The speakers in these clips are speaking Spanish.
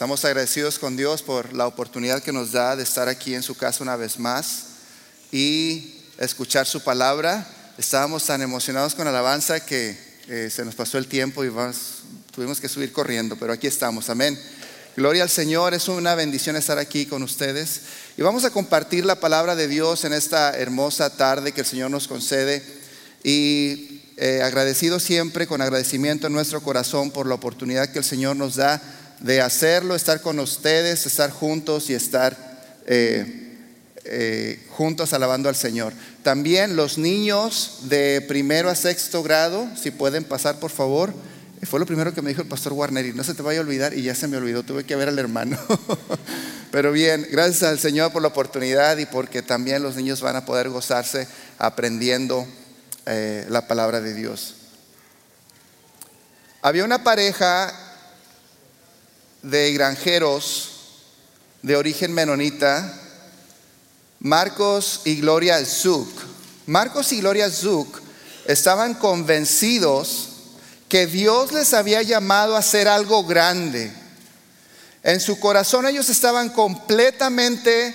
Estamos agradecidos con Dios por la oportunidad que nos da de estar aquí en su casa una vez más y escuchar su palabra. Estábamos tan emocionados con la alabanza que eh, se nos pasó el tiempo y tuvimos que subir corriendo, pero aquí estamos. Amén. Gloria al Señor, es una bendición estar aquí con ustedes. Y vamos a compartir la palabra de Dios en esta hermosa tarde que el Señor nos concede. Y eh, agradecido siempre, con agradecimiento en nuestro corazón por la oportunidad que el Señor nos da de hacerlo, estar con ustedes, estar juntos y estar eh, eh, juntos alabando al Señor. También los niños de primero a sexto grado, si pueden pasar por favor. Fue lo primero que me dijo el pastor Warner y no se te vaya a olvidar y ya se me olvidó, tuve que ver al hermano. Pero bien, gracias al Señor por la oportunidad y porque también los niños van a poder gozarse aprendiendo eh, la palabra de Dios. Había una pareja de granjeros de origen menonita, Marcos y Gloria Zuk. Marcos y Gloria Zuk estaban convencidos que Dios les había llamado a hacer algo grande. En su corazón ellos estaban completamente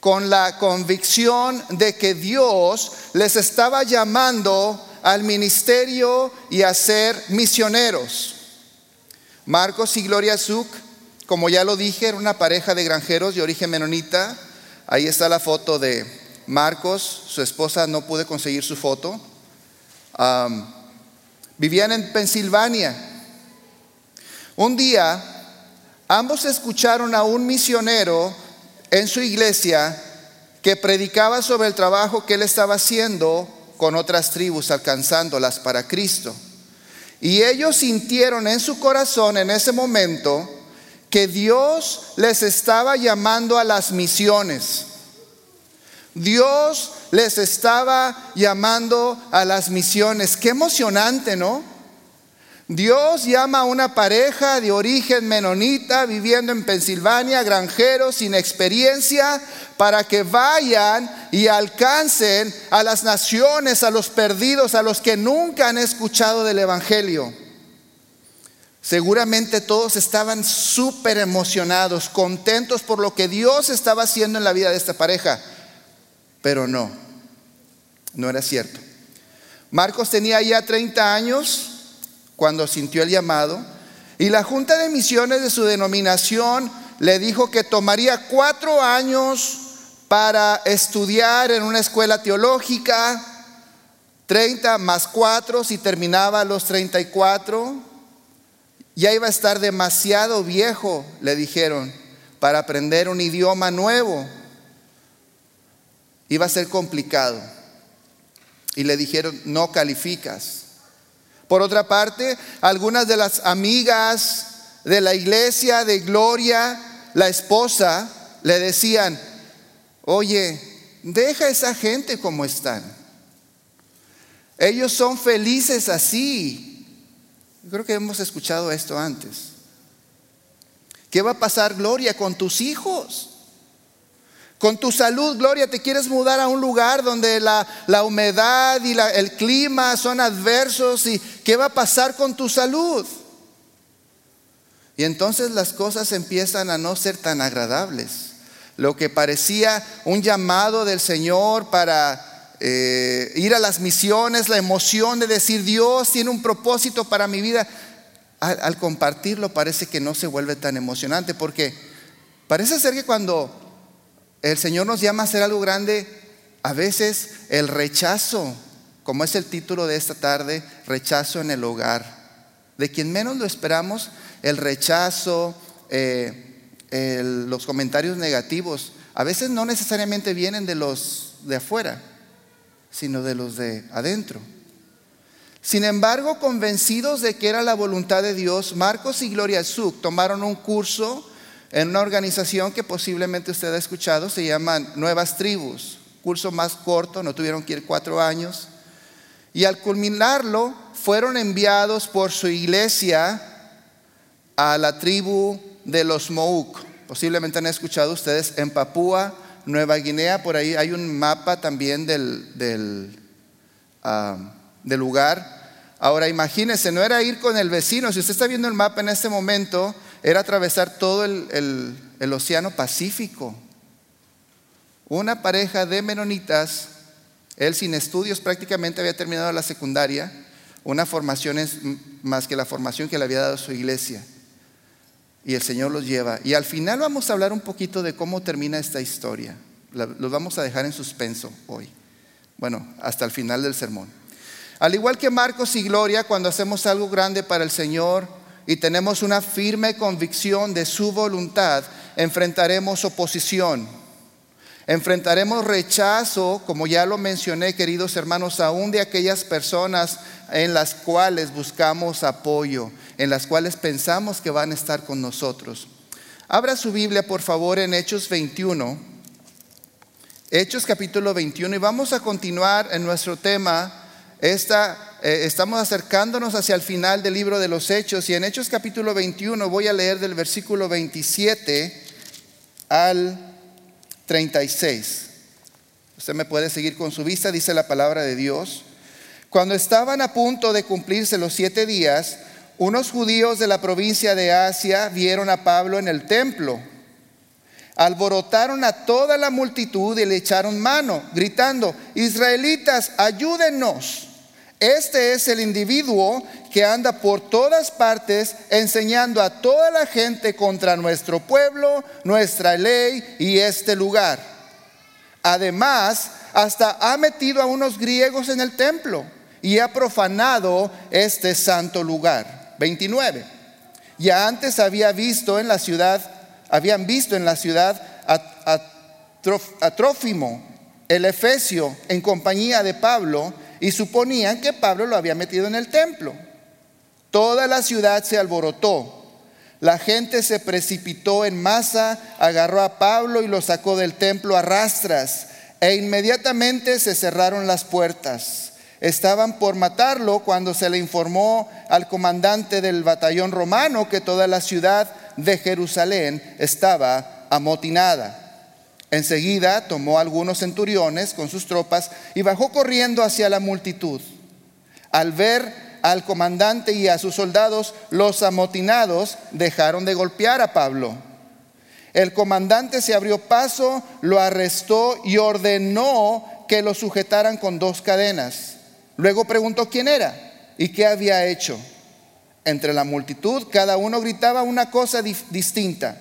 con la convicción de que Dios les estaba llamando al ministerio y a ser misioneros. Marcos y Gloria Zuk, como ya lo dije, era una pareja de granjeros de origen menonita. Ahí está la foto de Marcos, su esposa no pude conseguir su foto. Vivían en Pensilvania. Un día, ambos escucharon a un misionero en su iglesia que predicaba sobre el trabajo que él estaba haciendo con otras tribus, alcanzándolas para Cristo. Y ellos sintieron en su corazón en ese momento que Dios les estaba llamando a las misiones. Dios les estaba llamando a las misiones. Qué emocionante, ¿no? Dios llama a una pareja de origen menonita viviendo en Pensilvania, granjeros sin experiencia, para que vayan y alcancen a las naciones, a los perdidos, a los que nunca han escuchado del Evangelio. Seguramente todos estaban súper emocionados, contentos por lo que Dios estaba haciendo en la vida de esta pareja. Pero no, no era cierto. Marcos tenía ya 30 años cuando sintió el llamado y la Junta de Misiones de su denominación le dijo que tomaría cuatro años para estudiar en una escuela teológica, 30 más 4 si terminaba a los 34, ya iba a estar demasiado viejo, le dijeron, para aprender un idioma nuevo iba a ser complicado. Y le dijeron, no calificas. Por otra parte, algunas de las amigas de la iglesia de Gloria, la esposa, le decían, oye, deja a esa gente como están. Ellos son felices así. Creo que hemos escuchado esto antes. ¿Qué va a pasar, Gloria, con tus hijos? Con tu salud, Gloria, te quieres mudar a un lugar donde la, humedad y el clima son adversos y ¿qué va a pasar con tu salud? Y entonces las cosas empiezan a no ser tan agradables. Lo que parecía un llamado del Señor para eh, ir a las misiones, la emoción de decir Dios tiene un propósito para mi vida, al compartirlo parece que no se vuelve tan emocionante porque parece ser que cuando el Señor nos llama a hacer algo grande, a veces el rechazo, como es el título de esta tarde, rechazo en el hogar. De quien menos lo esperamos, el rechazo, eh, los comentarios negativos, a veces no necesariamente vienen de los de afuera, sino de los de adentro. Sin embargo, convencidos de que era la voluntad de Dios, Marcos y Gloria Zuc tomaron un curso en una organización que posiblemente usted ha escuchado, se llaman Nuevas Tribus, curso más corto, no tuvieron que ir cuatro años. Y al culminarlo, fueron enviados por su iglesia a la tribu de los Mouk. Posiblemente han escuchado ustedes en Papúa, Nueva Guinea, por ahí hay un mapa también del, del, ah, del lugar. Ahora imagínense, no era ir con el vecino, si usted está viendo el mapa en este momento, era atravesar todo el, el Océano Pacífico. Una pareja de menonitas, él sin estudios prácticamente había terminado la secundaria, una formación es más que la formación que le había dado su iglesia. Y el Señor los lleva. Y al final vamos a hablar un poquito de cómo termina esta historia. Los vamos a dejar en suspenso hoy. Bueno, hasta el final del sermón. Al igual que Marcos y Gloria, cuando hacemos algo grande para el Señor y tenemos una firme convicción de su voluntad, enfrentaremos oposición Enfrentaremos rechazo, como ya lo mencioné, queridos hermanos, aún de aquellas personas en las cuales buscamos apoyo, en las cuales pensamos que van a estar con nosotros. Abra su Biblia, por favor, en Hechos 21. Hechos capítulo 21 y vamos a continuar en nuestro tema. Esta, eh, estamos acercándonos hacia el final del libro de los Hechos y en Hechos capítulo 21 voy a leer del versículo 27 al 36. Usted me puede seguir con su vista, dice la palabra de Dios. Cuando estaban a punto de cumplirse los siete días, unos judíos de la provincia de Asia vieron a Pablo en el templo. Alborotaron a toda la multitud y le echaron mano, gritando, Israelitas, ayúdennos. Este es el individuo que anda por todas partes enseñando a toda la gente contra nuestro pueblo, nuestra ley y este lugar. Además, hasta ha metido a unos griegos en el templo y ha profanado este santo lugar. 29. Ya antes había visto en la ciudad, habían visto en la ciudad a, a Trófimo, el Efesio, en compañía de Pablo, y suponían que Pablo lo había metido en el templo. Toda la ciudad se alborotó. La gente se precipitó en masa, agarró a Pablo y lo sacó del templo a rastras e inmediatamente se cerraron las puertas. Estaban por matarlo cuando se le informó al comandante del batallón romano que toda la ciudad de Jerusalén estaba amotinada. Enseguida tomó algunos centuriones con sus tropas y bajó corriendo hacia la multitud. Al ver al comandante y a sus soldados, los amotinados dejaron de golpear a Pablo. El comandante se abrió paso, lo arrestó y ordenó que lo sujetaran con dos cadenas. Luego preguntó quién era y qué había hecho. Entre la multitud cada uno gritaba una cosa distinta.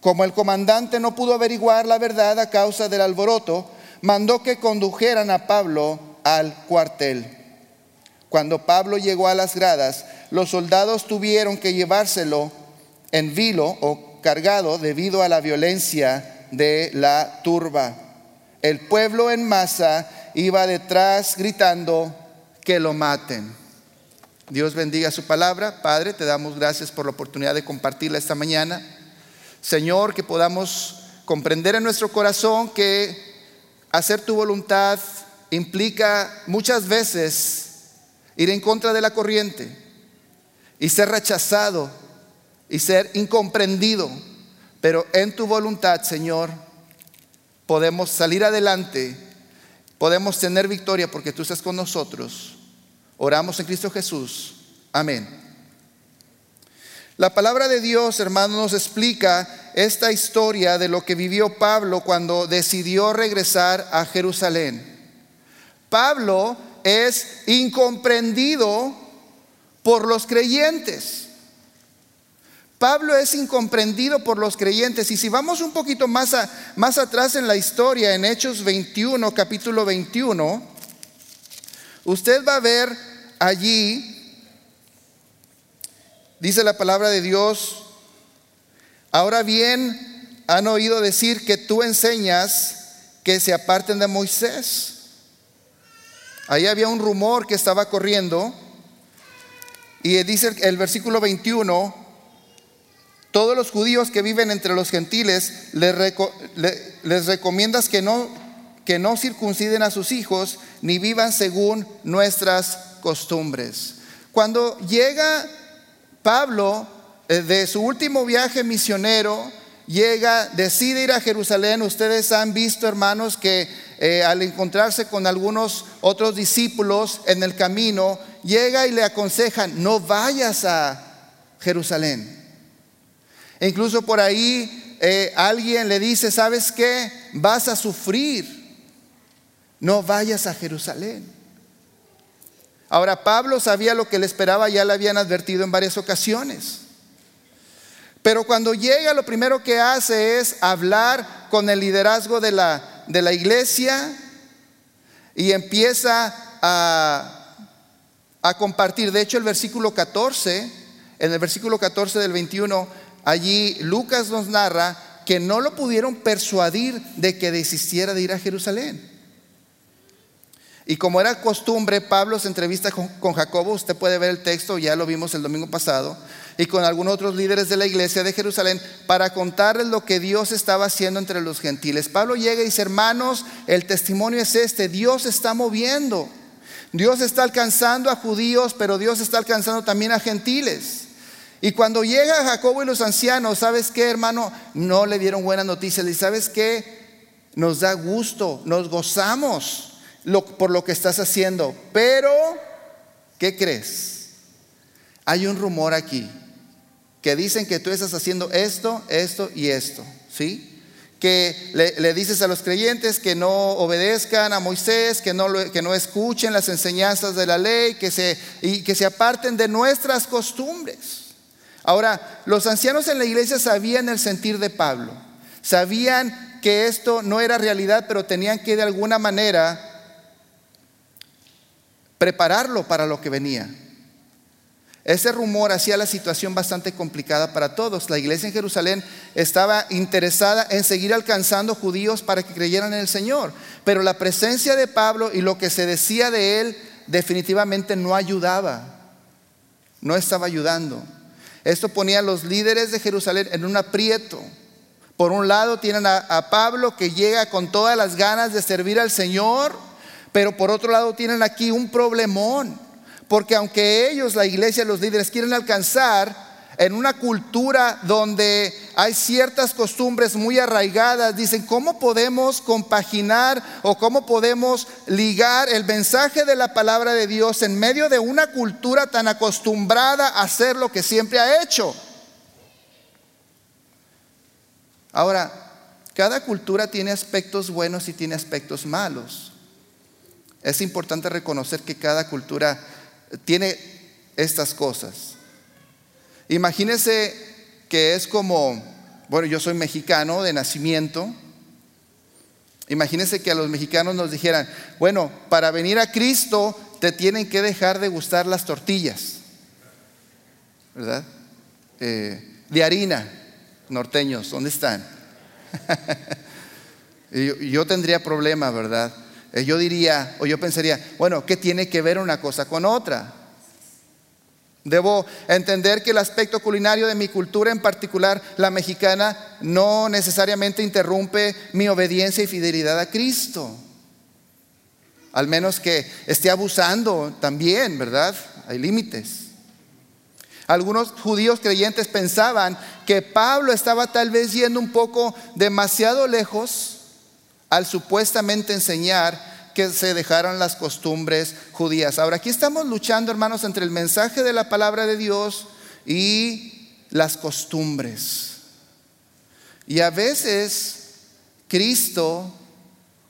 Como el comandante no pudo averiguar la verdad a causa del alboroto, mandó que condujeran a Pablo al cuartel. Cuando Pablo llegó a las gradas, los soldados tuvieron que llevárselo en vilo o cargado debido a la violencia de la turba. El pueblo en masa iba detrás gritando que lo maten. Dios bendiga su palabra. Padre, te damos gracias por la oportunidad de compartirla esta mañana. Señor, que podamos comprender en nuestro corazón que hacer tu voluntad implica muchas veces ir en contra de la corriente y ser rechazado y ser incomprendido. Pero en tu voluntad, Señor, podemos salir adelante, podemos tener victoria porque tú estás con nosotros. Oramos en Cristo Jesús. Amén. La palabra de Dios, hermanos, nos explica esta historia de lo que vivió Pablo cuando decidió regresar a Jerusalén. Pablo es incomprendido por los creyentes. Pablo es incomprendido por los creyentes. Y si vamos un poquito más, más atrás en la historia, en Hechos 21, capítulo 21, usted va a ver allí Dice la palabra de Dios, ahora bien han oído decir que tú enseñas que se aparten de Moisés. Ahí había un rumor que estaba corriendo y dice el versículo 21, todos los judíos que viven entre los gentiles les, recomiendas que no, que no circunciden a sus hijos ni vivan según nuestras costumbres. Cuando llega Pablo, eh, de su último viaje misionero, llega, decide ir a Jerusalén. Ustedes han visto, hermanos, que eh, al encontrarse con algunos otros discípulos en el camino, llega y le aconsejan, no vayas a Jerusalén. E incluso por ahí eh, alguien le dice, ¿sabes qué? Vas a sufrir. No vayas a Jerusalén. Ahora Pablo sabía lo que le esperaba, ya le habían advertido en varias ocasiones. Pero cuando llega lo primero que hace es hablar con el liderazgo de la, de la iglesia y empieza a, a compartir. De hecho, el versículo 14, en el versículo 14 del 21, allí Lucas nos narra que no lo pudieron persuadir de que desistiera de ir a Jerusalén. Y como era costumbre, Pablo se entrevista con, Jacobo, usted puede ver el texto, ya lo vimos el domingo pasado, y con algunos otros líderes de la iglesia de Jerusalén para contarles lo que Dios estaba haciendo entre los gentiles. Pablo llega y dice, hermanos, el testimonio es este, Dios está moviendo, Dios está alcanzando a judíos, pero Dios está alcanzando también a gentiles. Y cuando llega Jacobo y los ancianos, ¿sabes qué, hermano? No le dieron buenas noticias. Y sabes qué? Nos da gusto, nos gozamos por lo que estás haciendo. Pero, ¿qué crees? Hay un rumor aquí que dicen que tú estás haciendo esto, esto y esto. ¿Sí? que le, dices a los creyentes que no obedezcan a Moisés, que no, que no escuchen las enseñanzas de la ley, que se, y que se aparten de nuestras costumbres. Ahora, los ancianos en la iglesia sabían el sentir de Pablo, sabían que esto no era realidad, pero tenían que de alguna manera prepararlo para lo que venía. Ese rumor hacía la situación bastante complicada para todos. La iglesia en Jerusalén estaba interesada en seguir alcanzando judíos para que creyeran en el Señor, pero la presencia de Pablo y lo que se decía de él definitivamente no ayudaba, no estaba ayudando. Esto ponía a los líderes de Jerusalén en un aprieto. Por un lado tienen a, a, Pablo que llega con todas las ganas de servir al Señor, pero por otro lado tienen aquí un problemón, porque aunque ellos, la iglesia, los líderes quieren alcanzar, en una cultura donde hay ciertas costumbres muy arraigadas, dicen, ¿cómo podemos compaginar o cómo podemos ligar el mensaje de la palabra de Dios en medio de una cultura tan acostumbrada a hacer lo que siempre ha hecho? Ahora, cada cultura tiene aspectos buenos y tiene aspectos malos. Es importante reconocer que cada cultura tiene estas cosas. Imagínese que es como, bueno, yo soy mexicano de nacimiento. Imagínese que a los mexicanos nos dijeran, bueno, para venir a Cristo te tienen que dejar de gustar las tortillas, ¿verdad? Eh, de harina, norteños, ¿dónde están? yo, yo tendría problema, ¿verdad? Eh, yo diría, o yo pensaría, bueno, ¿qué tiene que ver una cosa con otra? Debo entender que el aspecto culinario de mi cultura, en particular la mexicana, no necesariamente interrumpe mi obediencia y fidelidad a Cristo. Al menos que esté abusando también, ¿verdad? Hay límites. Algunos judíos creyentes pensaban que Pablo estaba tal vez yendo un poco demasiado lejos al supuestamente enseñar que se dejaran las costumbres judías. Ahora, aquí estamos luchando, hermanos, entre el mensaje de la palabra de Dios y las costumbres. Y a veces Cristo,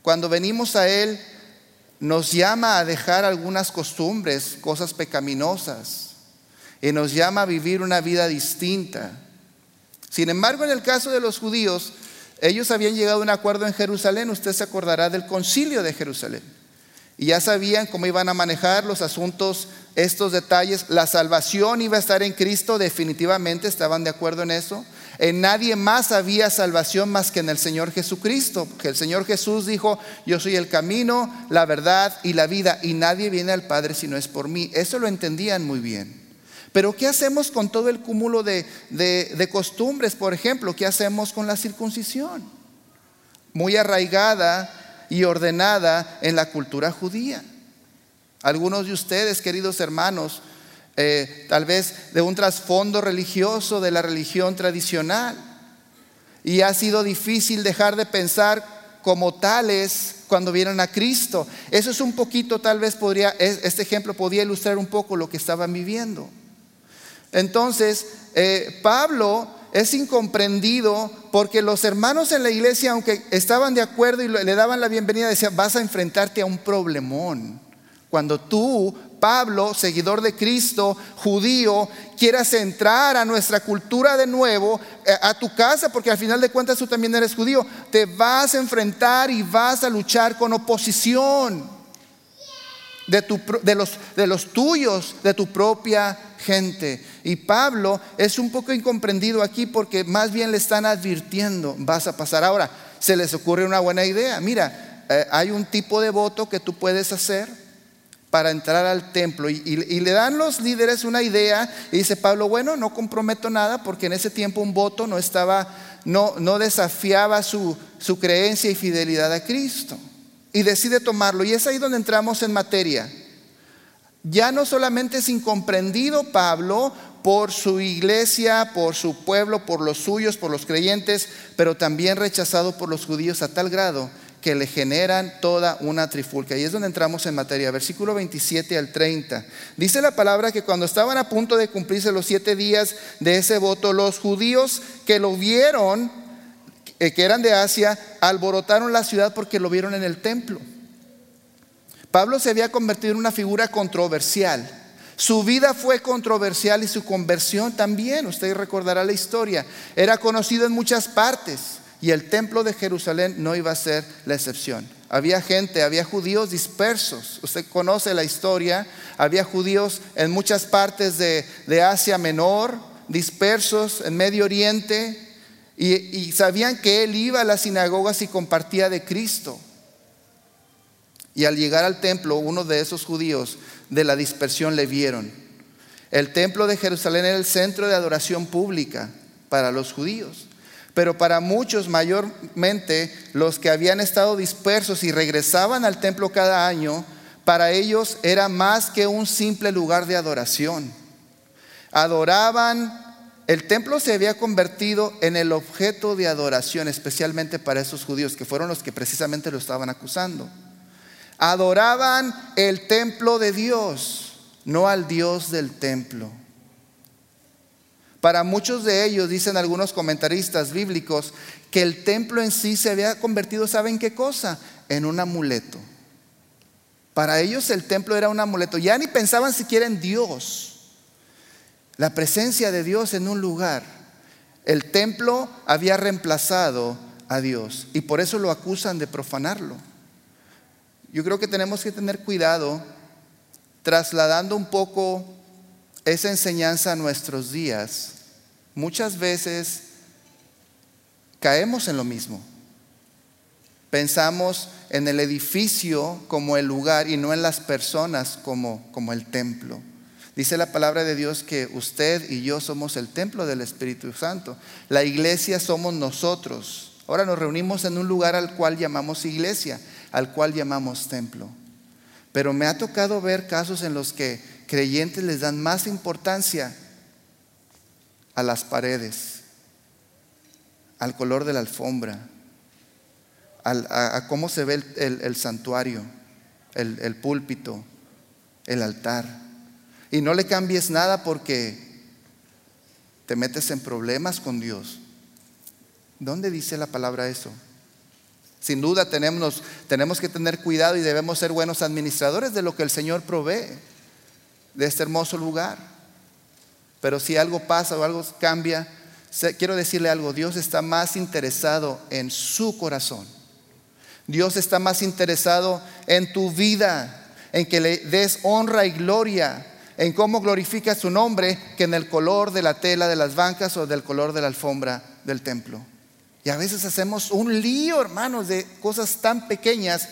cuando venimos a Él, nos llama a dejar algunas costumbres, cosas pecaminosas, y nos llama a vivir una vida distinta. Sin embargo, en el caso de los judíos, ellos habían llegado a un acuerdo en Jerusalén, usted se acordará del concilio de Jerusalén. Y ya sabían cómo iban a manejar los asuntos, estos detalles. La salvación iba a estar en Cristo, definitivamente estaban de acuerdo en eso. En nadie más había salvación más que en el Señor Jesucristo. Que el Señor Jesús dijo, yo soy el camino, la verdad y la vida. Y nadie viene al Padre si no es por mí. Eso lo entendían muy bien. Pero ¿qué hacemos con todo el cúmulo de, costumbres? Por ejemplo, ¿qué hacemos con la circuncisión? Muy arraigada y ordenada en la cultura judía. Algunos de ustedes, queridos hermanos, eh, tal vez de un trasfondo religioso de la religión tradicional. Y ha sido difícil dejar de pensar como tales cuando vienen a Cristo. Eso es un poquito, tal vez podría, este ejemplo podría ilustrar un poco lo que estaban viviendo. Entonces, eh, Pablo es incomprendido porque los hermanos en la iglesia, aunque estaban de acuerdo y le daban la bienvenida, decían, vas a enfrentarte a un problemón. Cuando tú, Pablo, seguidor de Cristo, judío, quieras entrar a nuestra cultura de nuevo, eh, a tu casa, porque al final de cuentas tú también eres judío, te vas a enfrentar y vas a luchar con oposición de, de, los, de los tuyos, de tu propia gente. Y Pablo es un poco incomprendido aquí porque más bien le están advirtiendo, vas a pasar. Ahora, se les ocurre una buena idea. Mira, eh, hay un tipo de voto que tú puedes hacer para entrar al templo. Y, le dan los líderes una idea y dice Pablo, bueno, no comprometo nada porque en ese tiempo un voto no estaba, no, no desafiaba su, su creencia y fidelidad a Cristo. Y decide tomarlo. Y es ahí donde entramos en materia. Ya no solamente es incomprendido Pablo por su iglesia, por su pueblo, por los suyos, por los creyentes, pero también rechazado por los judíos a tal grado que le generan toda una trifulca. Y es donde entramos en materia. Versículo 27 al 30. Dice la palabra que cuando estaban a punto de cumplirse los siete días de ese voto, los judíos que lo vieron, eh, que eran de Asia, alborotaron la ciudad porque lo vieron en el templo. Pablo se había convertido en una figura controversial. Su vida fue controversial y su conversión también. Usted recordará la historia. Era conocido en muchas partes. Y el templo de Jerusalén no iba a ser la excepción. Había gente, había judíos dispersos. Usted conoce la historia. Había judíos en muchas partes de, Asia Menor, dispersos en Medio Oriente. Y, sabían que él iba a las sinagogas y compartía de Cristo. Y al llegar al templo, uno de esos judíos de la dispersión le vieron. El templo de Jerusalén era el centro de adoración pública para los judíos. Pero para muchos, mayormente los que habían estado dispersos y regresaban al templo cada año, para ellos era más que un simple lugar de adoración. Adoraban, el templo se había convertido en el objeto de adoración, especialmente para esos judíos, que fueron los que precisamente lo estaban acusando. Adoraban el templo de Dios, no al Dios del templo. Para muchos de ellos, dicen algunos comentaristas bíblicos, que el templo en sí se había convertido, ¿saben qué cosa? En un amuleto. Para ellos el templo era un amuleto. Ya ni pensaban siquiera en Dios. La presencia de Dios en un lugar. El templo había reemplazado a Dios y por eso lo acusan de profanarlo. Yo creo que tenemos que tener cuidado trasladando un poco esa enseñanza a nuestros días, muchas veces caemos en lo mismo. Pensamos en el edificio como el lugar y no en las personas como, como el templo. Dice la palabra de Dios que usted y yo somos el templo del Espíritu Santo. La iglesia somos nosotros. Ahora nos reunimos en un lugar al cual llamamos iglesia, al cual llamamos templo. Pero me ha tocado ver casos en los que creyentes les dan más importancia a las paredes, al color de la alfombra, a, cómo se ve el, santuario, el, púlpito, el altar. Y no le cambies nada porque te metes en problemas con Dios. ¿Dónde dice la palabra eso? Sin duda tenemos, tenemos que tener cuidado y debemos ser buenos administradores de lo que el Señor provee de este hermoso lugar. Pero si algo pasa o algo cambia, quiero decirle algo, Dios está más interesado en su corazón. Dios está más interesado en tu vida, en que le des honra y gloria, en cómo glorifica su nombre, que en el color de la tela de las bancas o del color de la alfombra del templo. Y a veces hacemos un lío, hermanos, de cosas tan pequeñas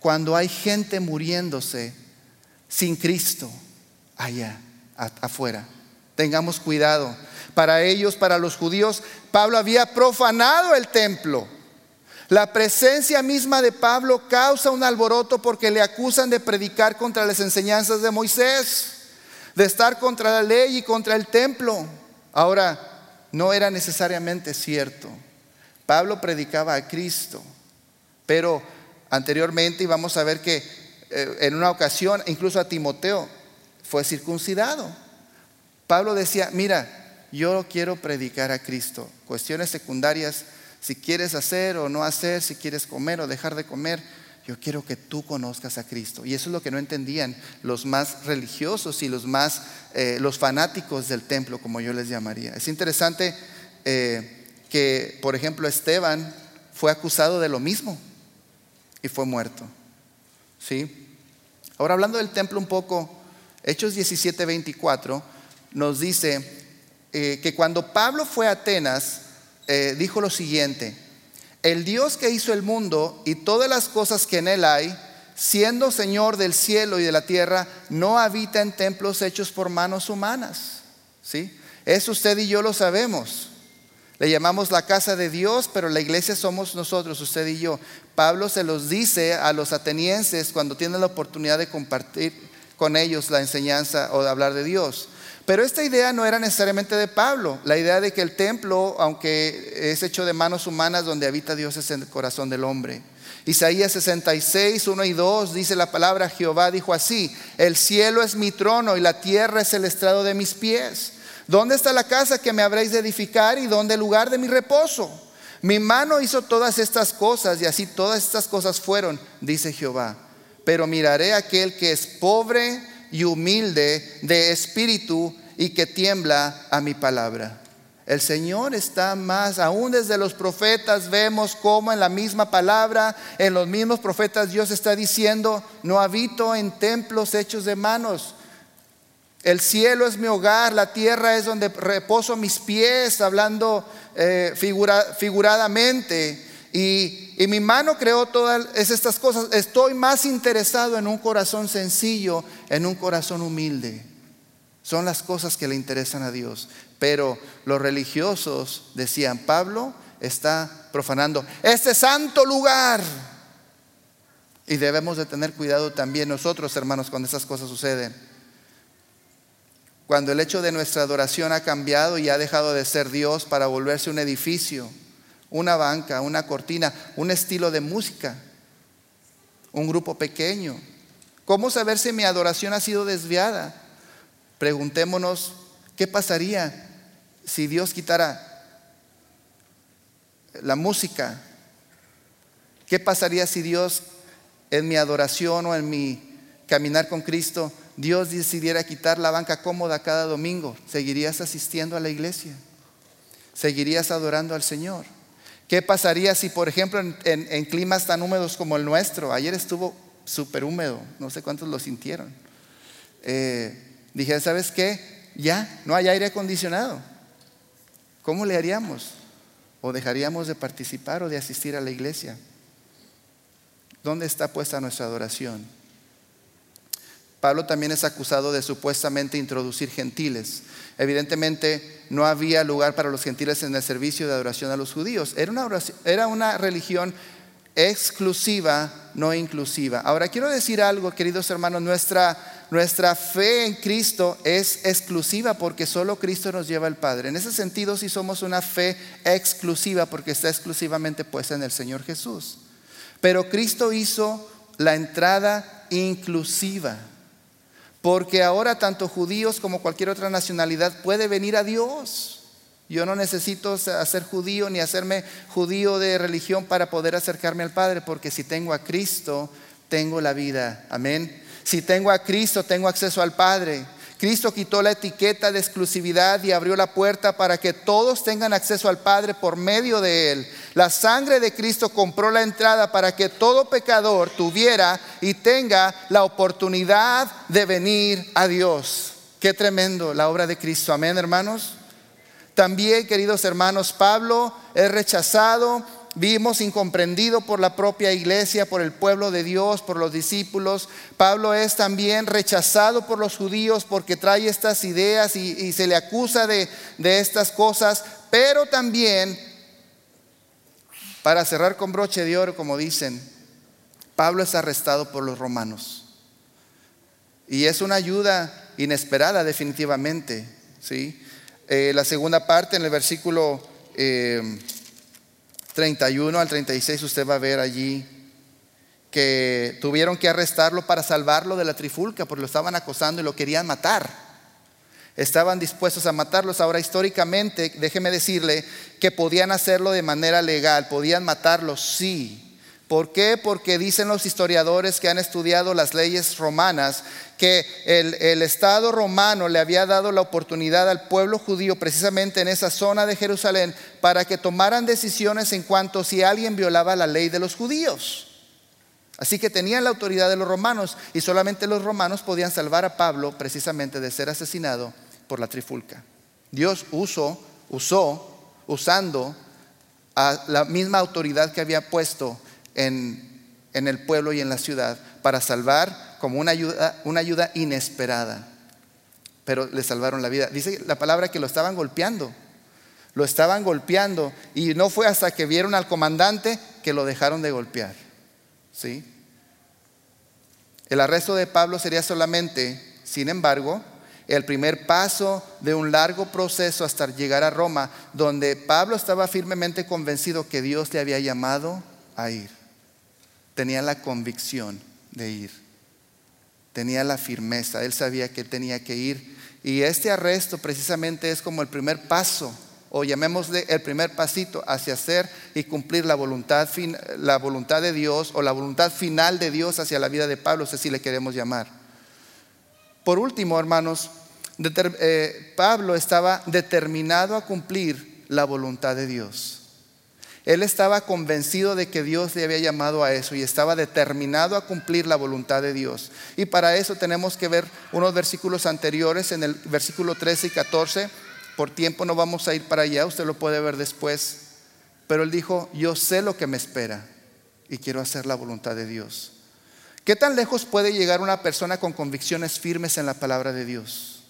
cuando hay gente muriéndose sin Cristo allá, afuera. Tengamos cuidado. Para ellos, para los judíos, Pablo había profanado el templo. La presencia misma de Pablo causa un alboroto porque le acusan de predicar contra las enseñanzas de Moisés, de estar contra la ley y contra el templo. Ahora, no era necesariamente cierto. Pablo predicaba a Cristo, pero anteriormente íbamos a ver que eh, en una ocasión, incluso a Timoteo, fue circuncidado. Pablo decía, mira, yo quiero predicar a Cristo. Cuestiones secundarias, si quieres hacer o no hacer, si quieres comer o dejar de comer, yo quiero que tú conozcas a Cristo. Y eso es lo que no entendían los más religiosos y los más, eh, los fanáticos del templo, como yo les llamaría. Es interesante eh, que, por ejemplo, Esteban fue acusado de lo mismo y fue muerto. ¿Sí? Ahora hablando del templo un poco, Hechos 17, 24 nos dice eh, que cuando Pablo fue a Atenas, dijo lo siguiente, el Dios que hizo el mundo y todas las cosas que en él hay, siendo Señor del cielo y de la tierra, no habita en templos hechos por manos humanas. ¿Sí? Eso usted y yo lo sabemos. Le llamamos la casa de Dios, pero la iglesia somos nosotros, usted y yo. Pablo se los dice a los atenienses cuando tienen la oportunidad de compartir con ellos la enseñanza o de hablar de Dios. Pero esta idea no era necesariamente de Pablo. La idea de que el templo, aunque es hecho de manos humanas, donde habita Dios es en el corazón del hombre. Isaías 66, 1 y 2 dice la palabra, Jehová dijo así, el cielo es mi trono y la tierra es el estrado de mis pies. ¿Dónde está la casa que me habréis de edificar y dónde el lugar de mi reposo? Mi mano hizo todas estas cosas y así todas estas cosas fueron, dice Jehová. Pero miraré a aquel que es pobre y humilde de espíritu y que tiembla a mi palabra. El Señor está más, aún desde los profetas vemos cómo en la misma palabra, en los mismos profetas Dios está diciendo, no habito en templos hechos de manos. El cielo es mi hogar, la tierra es donde reposo mis pies, hablando eh, figuradamente. Y, mi mano creó todas estas cosas. Estoy más interesado en un corazón sencillo, en un corazón humilde. Son las cosas que le interesan a Dios. Pero los religiosos decían, Pablo está profanando este santo lugar. Y debemos de tener cuidado también nosotros, hermanos, cuando esas cosas suceden. Cuando el hecho de nuestra adoración ha cambiado y ha dejado de ser Dios para volverse un edificio una banca, una cortina, un estilo de música, un grupo pequeño. ¿Cómo saber si mi adoración ha sido desviada? Preguntémonos, ¿qué pasaría si Dios quitara la música? ¿Qué pasaría si Dios en mi adoración o en mi caminar con Cristo, Dios decidiera quitar la banca cómoda cada domingo? ¿Seguirías asistiendo a la iglesia? ¿Seguirías adorando al Señor? ¿Qué pasaría si, por ejemplo, en, climas tan húmedos como el nuestro, ayer estuvo súper húmedo, no sé cuántos lo sintieron, eh, ¿sabes qué? Ya, no hay aire acondicionado. ¿Cómo le haríamos? ¿O dejaríamos de participar o de asistir a la iglesia? ¿Dónde está puesta nuestra adoración? Pablo también es acusado de supuestamente introducir gentiles. Evidentemente no había lugar para los gentiles en el servicio de adoración a los judíos. Era una, era una religión exclusiva, no inclusiva. Ahora quiero decir algo, queridos hermanos, nuestra, nuestra fe en Cristo es exclusiva porque solo Cristo nos lleva al Padre. En ese sentido sí somos una fe exclusiva porque está exclusivamente puesta en el Señor Jesús. Pero Cristo hizo la entrada inclusiva. Porque ahora tanto judíos como cualquier otra nacionalidad puede venir a Dios. Yo no necesito ser judío ni hacerme judío de religión para poder acercarme al Padre, porque si tengo a Cristo, tengo la vida. Amén. Si tengo a Cristo, tengo acceso al Padre. Cristo quitó la etiqueta de exclusividad y abrió la puerta para que todos tengan acceso al Padre por medio de Él. La sangre de Cristo compró la entrada para que todo pecador tuviera y tenga la oportunidad de venir a Dios. Qué tremendo la obra de Cristo. Amén, hermanos. También, queridos hermanos, Pablo es rechazado vimos incomprendido por la propia iglesia, por el pueblo de Dios, por los discípulos. Pablo es también rechazado por los judíos porque trae estas ideas y, se le acusa de, de estas cosas, pero también, para cerrar con broche de oro, como dicen, Pablo es arrestado por los romanos. Y es una ayuda inesperada definitivamente. ¿sí? Eh, la segunda parte en el versículo eh, 31 al 36 usted va a ver allí que tuvieron que arrestarlo para salvarlo de la trifulca porque lo estaban acosando y lo querían matar. estaban dispuestos a matarlos. Ahora, históricamente, déjeme decirle que podían hacerlo de manera legal, podían matarlos, sí. ¿Por qué? Porque dicen los historiadores que han estudiado las leyes romanas que el, el, Estado romano le había dado la oportunidad al pueblo judío precisamente en esa zona de Jerusalén para que tomaran decisiones en cuanto si alguien violaba la ley de los judíos. Así que tenían la autoridad de los romanos y solamente los romanos podían salvar a Pablo precisamente de ser asesinado por la trifulca. Dios usó, usó, usando a la misma autoridad que había puesto en, el pueblo y en la ciudad para salvar como una ayuda, una ayuda inesperada. Pero le salvaron la vida. Dice la palabra que lo estaban golpeando. Lo estaban golpeando y no fue hasta que vieron al comandante que lo dejaron de golpear. ¿Sí? El arresto de Pablo sería solamente, sin embargo, el primer paso de un largo proceso hasta llegar a Roma, donde Pablo estaba firmemente convencido que Dios le había llamado a ir. Tenía la convicción de ir. Tenía la firmeza, él sabía que tenía que ir. Y este arresto precisamente es como el primer paso, o llamémosle el primer pasito hacia hacer y cumplir la voluntad, la voluntad de Dios o la voluntad final de Dios hacia la vida de Pablo, si le queremos llamar. Por último, hermanos, eh, Pablo estaba determinado a cumplir la voluntad de Dios. Él estaba convencido de que Dios le había llamado a eso y estaba determinado a cumplir la voluntad de Dios. Y para eso tenemos que ver unos versículos anteriores, en el versículo 13 y 14. Por tiempo no vamos a ir para allá, usted lo puede ver después. Pero él dijo, yo sé lo que me espera y quiero hacer la voluntad de Dios. ¿Qué tan lejos puede llegar una persona con convicciones firmes en la palabra de Dios?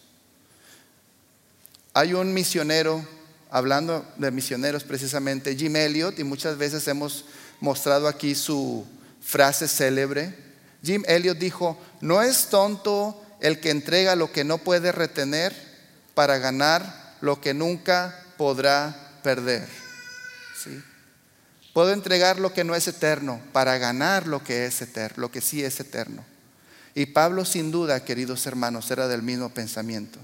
Hay un misionero, hablando de misioneros precisamente, Jim Elliot, y muchas veces hemos mostrado aquí su frase célebre. Jim Elliot dijo, no es tonto el que entrega lo que no puede retener para ganar lo que nunca podrá perder. ¿Sí? Puedo entregar lo que no es eterno para ganar lo que es eterno, lo que sí es eterno. Y Pablo sin duda, queridos hermanos, era del mismo pensamiento.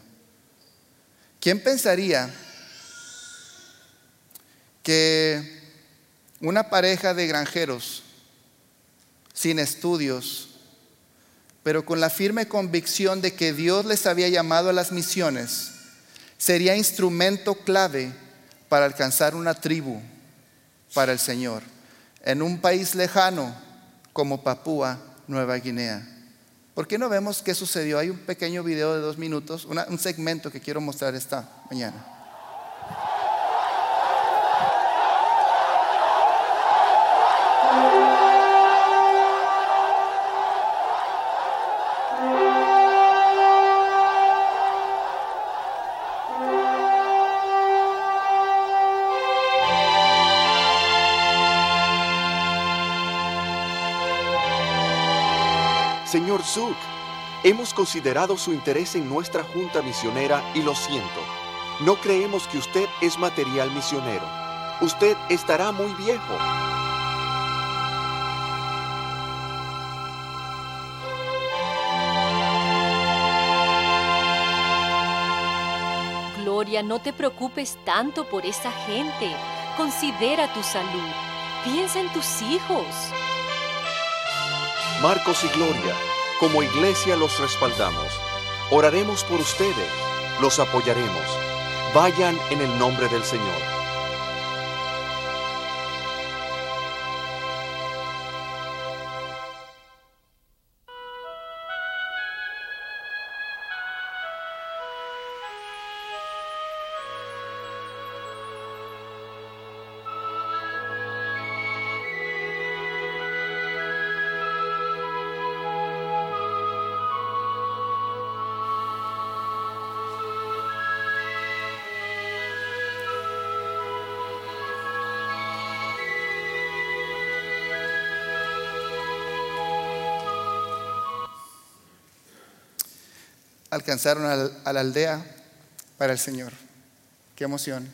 ¿Quién pensaría que una pareja de granjeros sin estudios, pero con la firme convicción de que Dios les había llamado a las misiones, sería instrumento clave para alcanzar una tribu para el Señor en un país lejano como Papúa Nueva Guinea. ¿Por qué no vemos qué sucedió? Hay un pequeño video de dos minutos, un segmento que quiero mostrar esta mañana. Zook, hemos considerado su interés en nuestra junta misionera y lo siento. No creemos que usted es material misionero. Usted estará muy viejo. Gloria, no te preocupes tanto por esa gente. Considera tu salud. Piensa en tus hijos. Marcos y Gloria, como iglesia los respaldamos. Oraremos por ustedes, los apoyaremos. Vayan en el nombre del Señor. Alcanzaron a la aldea para el Señor. Qué emoción.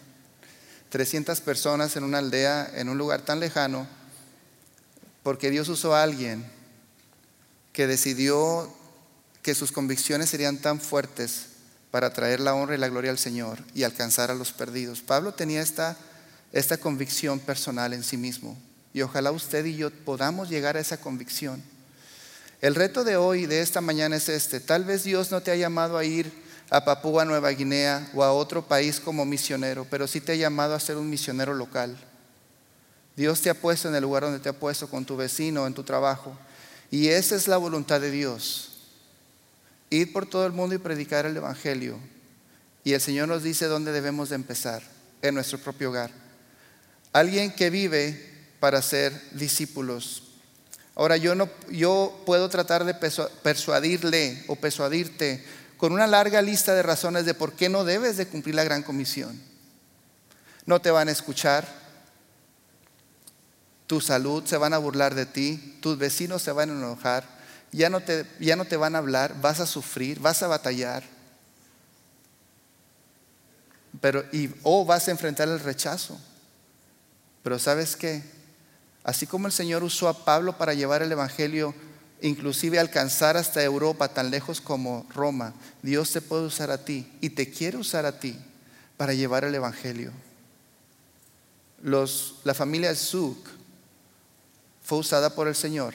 300 personas en una aldea, en un lugar tan lejano, porque Dios usó a alguien que decidió que sus convicciones serían tan fuertes para traer la honra y la gloria al Señor y alcanzar a los perdidos. Pablo tenía esta, esta convicción personal en sí mismo y ojalá usted y yo podamos llegar a esa convicción. El reto de hoy, de esta mañana, es este. Tal vez Dios no te ha llamado a ir a Papúa Nueva Guinea o a otro país como misionero, pero sí te ha llamado a ser un misionero local. Dios te ha puesto en el lugar donde te ha puesto con tu vecino, en tu trabajo. Y esa es la voluntad de Dios. Ir por todo el mundo y predicar el Evangelio. Y el Señor nos dice dónde debemos de empezar, en nuestro propio hogar. Alguien que vive para ser discípulos. Ahora yo no yo puedo tratar de persuadirle o persuadirte con una larga lista de razones de por qué no debes de cumplir la gran comisión. No te van a escuchar, tu salud se van a burlar de ti, tus vecinos se van a enojar, ya no te, ya no te van a hablar, vas a sufrir, vas a batallar. Pero, y, o vas a enfrentar el rechazo. Pero ¿sabes qué? Así como el Señor usó a Pablo para llevar el Evangelio inclusive alcanzar hasta Europa, tan lejos como Roma, Dios te puede usar a ti y te quiere usar a ti para llevar el Evangelio. la familia Zuk fue usada por el Señor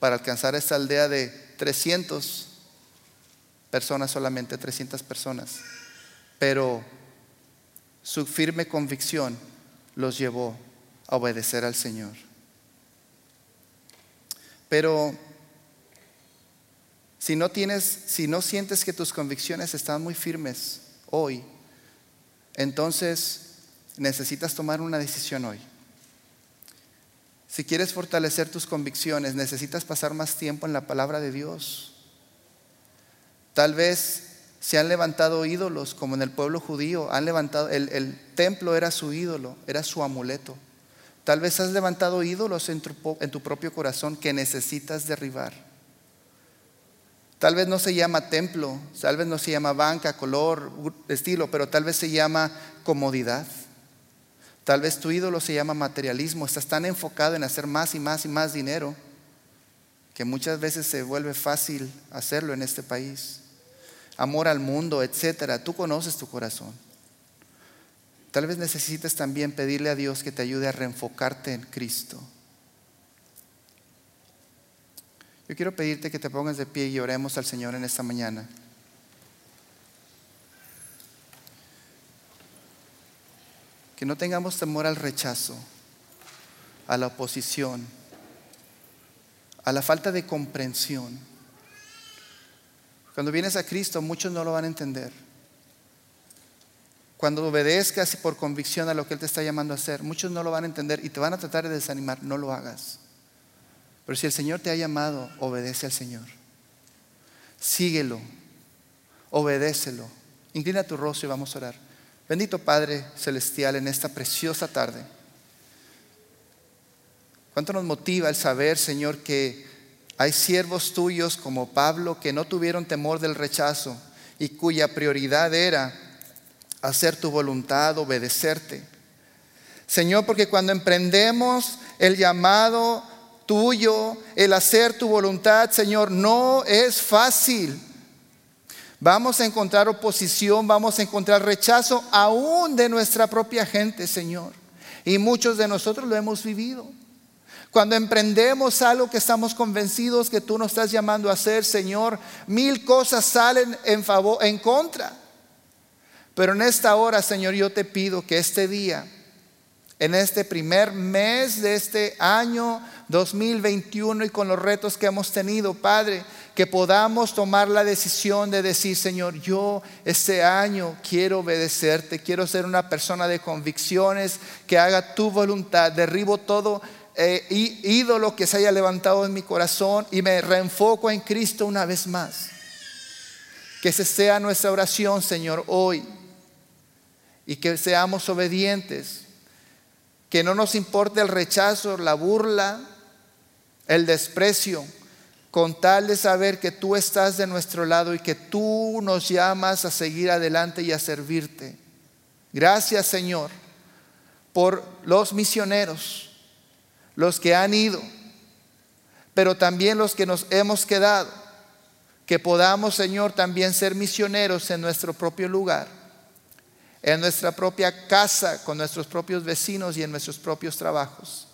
para alcanzar esta aldea de 300 personas solamente, 300 personas. Pero su firme convicción los llevó a obedecer al Señor. Pero si no tienes, si no sientes que tus convicciones están muy firmes hoy, entonces necesitas tomar una decisión hoy. Si quieres fortalecer tus convicciones, necesitas pasar más tiempo en la palabra de Dios. Tal vez se han levantado ídolos, como en el pueblo judío, han levantado, el, el templo era su ídolo, era su amuleto. Tal vez has levantado ídolos en tu, propio corazón que necesitas derribar. Tal vez no se llama templo, tal vez no se llama banca, color, estilo, pero tal vez se llama comodidad. Tal vez tu ídolo se llama materialismo, estás tan enfocado en hacer más y más y más dinero que muchas veces se vuelve fácil hacerlo en este país. Amor al mundo, etcétera. Tú conoces tu corazón. Tal vez necesites también pedirle a Dios que te ayude a reenfocarte en Cristo. Yo quiero pedirte que te pongas de pie y oremos al Señor en esta mañana. Que no tengamos temor al rechazo, a la oposición, a la falta de comprensión. Cuando vienes a Cristo muchos no lo van a entender. Cuando obedezcas por convicción a lo que Él te está llamando a hacer, muchos no lo van a entender y te van a tratar de desanimar. No lo hagas. Pero si el Señor te ha llamado, obedece al Señor. Síguelo, obedécelo. Inclina tu rostro y vamos a orar. Bendito Padre Celestial en esta preciosa tarde. ¿Cuánto nos motiva el saber, Señor, que hay siervos tuyos como Pablo que no tuvieron temor del rechazo y cuya prioridad era hacer tu voluntad, obedecerte? Señor, porque cuando emprendemos el llamado tuyo, el hacer tu voluntad, Señor, no es fácil. Vamos a encontrar oposición, vamos a encontrar rechazo aún de nuestra propia gente, Señor. Y muchos de nosotros lo hemos vivido. Cuando emprendemos algo que estamos convencidos que tú nos estás llamando a hacer, Señor, mil cosas salen en favor, en contra. Pero en esta hora, Señor, yo te pido que este día, en este primer mes de este año 2021 y con los retos que hemos tenido, Padre, que podamos tomar la decisión de decir, Señor, yo este año quiero obedecerte, quiero ser una persona de convicciones, que haga tu voluntad, derribo todo eh, ídolo que se haya levantado en mi corazón y me reenfoco en Cristo una vez más. Que esa sea nuestra oración, Señor, hoy. Y que seamos obedientes. Que no nos importe el rechazo, la burla, el desprecio, con tal de saber que tú estás de nuestro lado y que tú nos llamas a seguir adelante y a servirte. Gracias Señor por los misioneros, los que han ido, pero también los que nos hemos quedado, que podamos, Señor, también ser misioneros en nuestro propio lugar, en nuestra propia casa, con nuestros propios vecinos y en nuestros propios trabajos.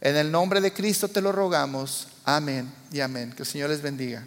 En el nombre de Cristo te lo rogamos. Amén y amén. Que el Señor les bendiga.